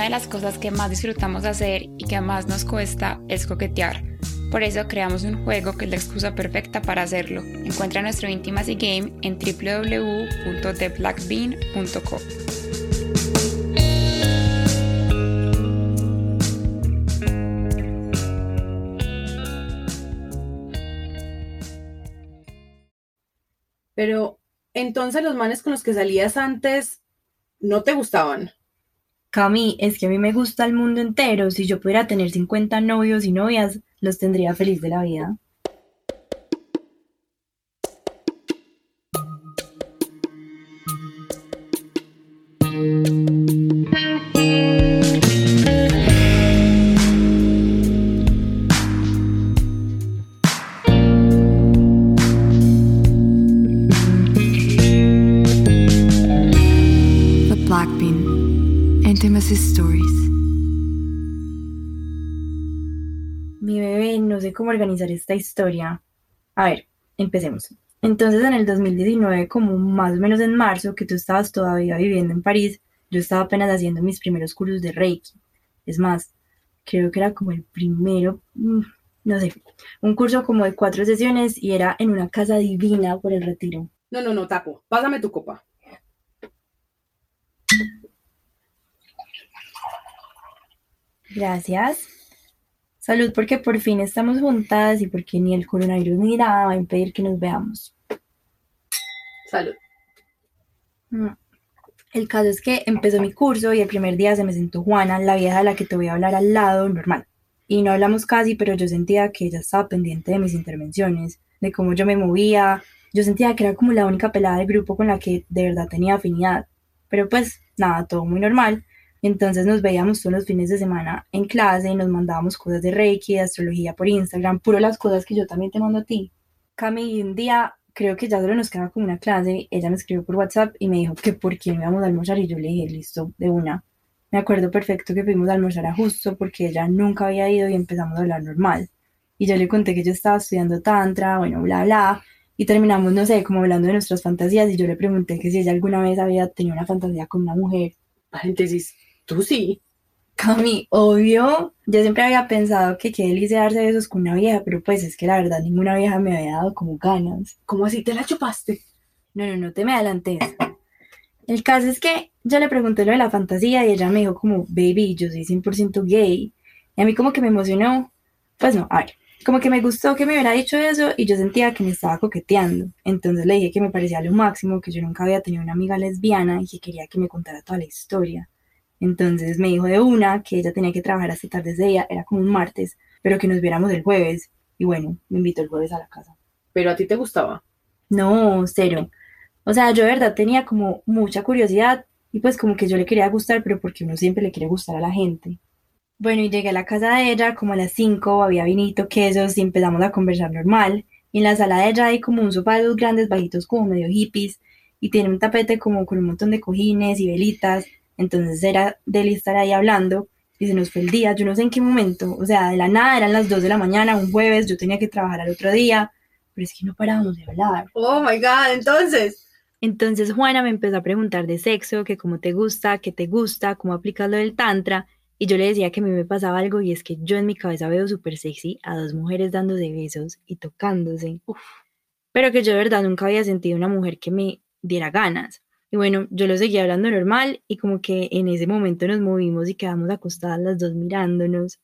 una de las cosas que más disfrutamos hacer y que más nos cuesta es coquetear. Por eso creamos un juego que es la excusa perfecta para hacerlo. Encuentra nuestro Intimacy Game en www.theblackbean.co. Pero entonces los manes con los que salías antes no te gustaban. Cami, es que a mí me gusta el mundo entero. Si yo pudiera tener 50 novios y novias, los tendría feliz de la vida. Mi bebé, no sé cómo organizar esta historia. A ver, empecemos. Entonces, en el 2019, como más o menos en marzo, que tú estabas todavía viviendo en París, yo estaba apenas haciendo mis primeros cursos de Reiki. Es más, creo que era como el primero, mm, no sé, un curso como de cuatro sesiones y era en una casa divina por el retiro. No, no, no, tapo. Pásame tu copa. Gracias. Salud porque por fin estamos juntas y porque ni el coronavirus ni nada va a impedir que nos veamos. Salud. Mm. El caso es que empezó mi curso y el primer día se me sentó Juana, la vieja de la que te voy a hablar al lado, normal. Y no hablamos casi, pero yo sentía que ella estaba pendiente de mis intervenciones, de cómo yo me movía. Yo sentía que era como la única pelada del grupo con la que de verdad tenía afinidad. Pero pues nada, todo muy normal. Entonces nos veíamos todos los fines de semana en clase y nos mandábamos cosas de Reiki, de astrología por Instagram, puro las cosas que yo también te mando a ti. Cami, un día creo que ya solo nos quedaba como una clase, ella me escribió por WhatsApp y me dijo que por qué no íbamos a almorzar y yo le dije, listo, de una. Me acuerdo perfecto que fuimos a almorzar a justo porque ella nunca había ido y empezamos a hablar normal. Y yo le conté que yo estaba estudiando tantra, bueno, bla, bla. Y terminamos, no sé, como hablando de nuestras fantasías y yo le pregunté que si ella alguna vez había tenido una fantasía con una mujer. Paréntesis, tú sí. Cami, obvio, yo siempre había pensado que qué delicia darse besos con una vieja, pero pues es que la verdad ninguna vieja me había dado como ganas. ¿Cómo así te la chupaste? No, no, no te me adelantes. El caso es que yo le pregunté lo de la fantasía y ella me dijo como, baby, yo soy 100% gay. Y a mí como que me emocionó. Pues no, a ver, como que me gustó que me hubiera dicho eso y yo sentía que me estaba coqueteando. Entonces le dije que me parecía lo máximo, que yo nunca había tenido una amiga lesbiana y que quería que me contara toda la historia. Entonces me dijo de una que ella tenía que trabajar hasta tarde de ella, era como un martes, pero que nos viéramos el jueves. Y bueno, me invitó el jueves a la casa. ¿Pero a ti te gustaba? No, cero. O sea, yo de verdad tenía como mucha curiosidad y pues como que yo le quería gustar, pero porque uno siempre le quiere gustar a la gente. Bueno, y llegué a la casa de ella como a las 5, había vinito, quesos y empezamos a conversar normal. Y en la sala de ella hay como un sofá de dos grandes bajitos como medio hippies y tiene un tapete como con un montón de cojines y velitas. Entonces era de él estar ahí hablando y se nos fue el día, yo no sé en qué momento, o sea, de la nada eran las 2 de la mañana, un jueves, yo tenía que trabajar al otro día, pero es que no parábamos de hablar. Oh my god, entonces. Entonces Juana me empezó a preguntar de sexo, que cómo te gusta, qué te gusta, cómo aplicas lo del tantra, y yo le decía que a mí me pasaba algo y es que yo en mi cabeza veo súper sexy a dos mujeres dándose besos y tocándose, Uf. pero que yo de verdad nunca había sentido una mujer que me diera ganas. Y bueno, yo lo seguía hablando normal y como que en ese momento nos movimos y quedamos acostadas las dos mirándonos.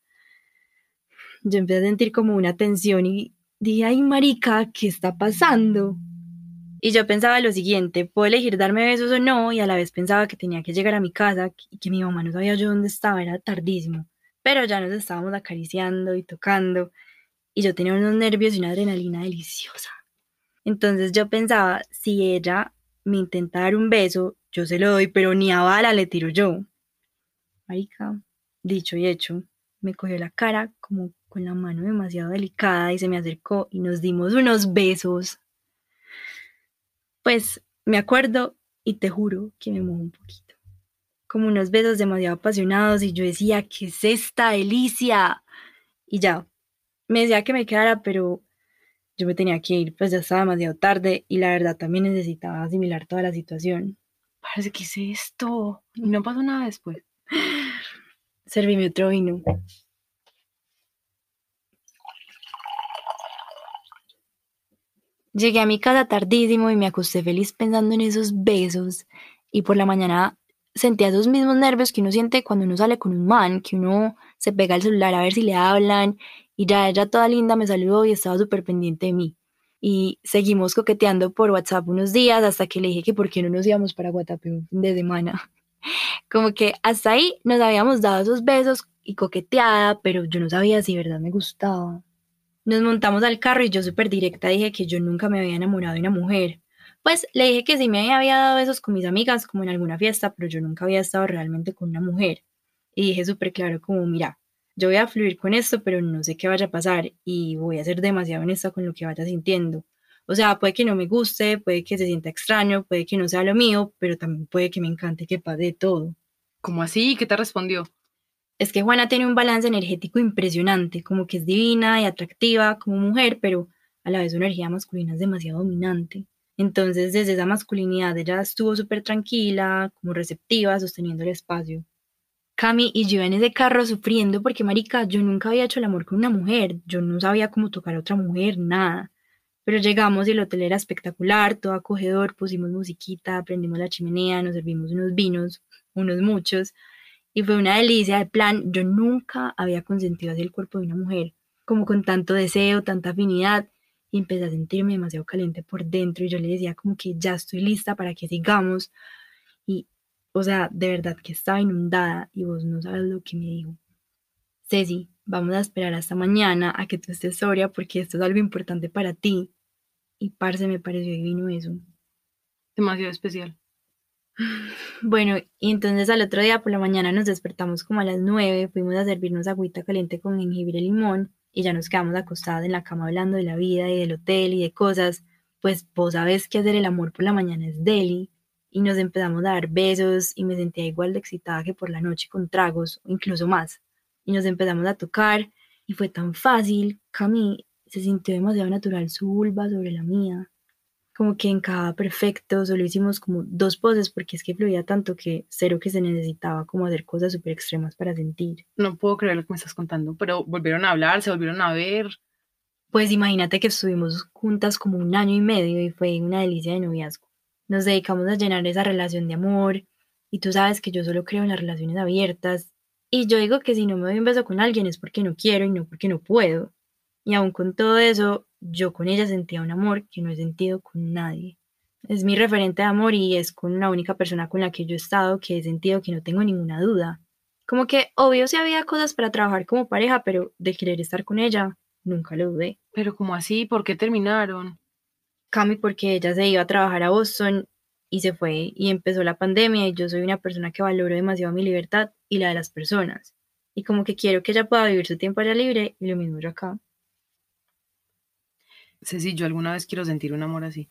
Yo empecé a sentir como una tensión y dije, ay marica, ¿qué está pasando? Y yo pensaba lo siguiente, puedo elegir darme besos o no, y a la vez pensaba que tenía que llegar a mi casa y que mi mamá no sabía yo dónde estaba, era tardísimo. Pero ya nos estábamos acariciando y tocando, y yo tenía unos nervios y una adrenalina deliciosa. Entonces yo pensaba, si ella me intenta dar un beso, yo se lo doy, pero ni a bala le tiro yo. Marica, dicho y hecho, me cogió la cara como con la mano demasiado delicada y se me acercó y nos dimos unos besos. Pues me acuerdo y te juro que me mojo un poquito. Como unos besos demasiado apasionados y yo decía, ¿qué es esta delicia? Y ya, me decía que me quedara, pero yo me tenía que ir, pues ya estaba demasiado tarde y la verdad también necesitaba asimilar toda la situación. Parece que es esto. Y no pasó nada después. Servime otro vino. Llegué a mi casa tardísimo y me acosté feliz pensando en esos besos. Y por la mañana sentía esos mismos nervios que uno siente cuando uno sale con un man, que uno se pega al celular a ver si le hablan. Y ya ella toda linda me saludó y estaba súper pendiente de mí. Y seguimos coqueteando por WhatsApp unos días hasta que le dije que por qué no nos íbamos para Guatapé un fin de semana. Como que hasta ahí nos habíamos dado esos besos y coqueteada, pero yo no sabía si verdad me gustaba. Nos montamos al carro y yo súper directa dije que yo nunca me había enamorado de una mujer. Pues le dije que sí me había dado besos con mis amigas, como en alguna fiesta, pero yo nunca había estado realmente con una mujer. Y dije súper claro como, mira, yo voy a fluir con esto, pero no sé qué vaya a pasar y voy a ser demasiado honesta con lo que vaya sintiendo. O sea, puede que no me guste, puede que se sienta extraño, puede que no sea lo mío, pero también puede que me encante que pase todo. ¿Cómo así? ¿Qué te respondió? es que Juana tiene un balance energético impresionante, como que es divina y atractiva como mujer, pero a la vez su energía masculina es demasiado dominante. Entonces, desde esa masculinidad, ella estuvo súper tranquila, como receptiva, sosteniendo el espacio. Cami y yo en ese carro sufriendo porque, marica, yo nunca había hecho el amor con una mujer, yo no sabía cómo tocar a otra mujer, nada. Pero llegamos y el hotel era espectacular, todo acogedor, pusimos musiquita, prendimos la chimenea, nos servimos unos vinos, unos muchos, y fue una delicia de plan. Yo nunca había consentido así el cuerpo de una mujer, como con tanto deseo, tanta afinidad. Y empecé a sentirme demasiado caliente por dentro y yo le decía como que ya estoy lista para que sigamos. O sea, de verdad que estaba inundada y vos no sabes lo que me dijo. Ceci, vamos a esperar hasta mañana a que tú estés sobria porque esto es algo importante para ti. Y parce, me pareció divino eso. Demasiado especial. Bueno, y entonces al otro día por la mañana nos despertamos como a las nueve, fuimos a servirnos agüita caliente con jengibre y limón y ya nos quedamos acostadas en la cama hablando de la vida y del hotel y de cosas. Pues vos sabes que hacer el amor por la mañana es deli. Y nos empezamos a dar besos y me sentía igual de excitada que por la noche con tragos, incluso más. Y nos empezamos a tocar y fue tan fácil. Cami se sintió demasiado natural su vulva sobre la mía como que encajaba perfecto, solo hicimos como dos poses porque es que fluía tanto que cero que se necesitaba como hacer cosas súper extremas para sentir. No puedo creer lo que me estás contando, pero volvieron a hablar, se volvieron a ver. Pues imagínate que estuvimos juntas como un año y medio y fue una delicia de noviazgo. Nos dedicamos a llenar esa relación de amor y tú sabes que yo solo creo en las relaciones abiertas y yo digo que si no me doy un beso con alguien es porque no quiero y no porque no puedo. Y aún con todo eso, yo con ella sentía un amor que no he sentido con nadie. Es mi referente de amor y es con una única persona con la que yo he estado que he sentido que no tengo ninguna duda. Como que obvio si había cosas para trabajar como pareja, pero de querer estar con ella, nunca lo dudé. Pero como así? ¿Por qué terminaron? Cami porque ella se iba a trabajar a Boston y se fue y empezó la pandemia y yo soy una persona que valoro demasiado mi libertad y la de las personas. Y como que quiero que ella pueda vivir su tiempo allá libre y lo mismo yo acá. Ceci, yo alguna vez quiero sentir un amor así.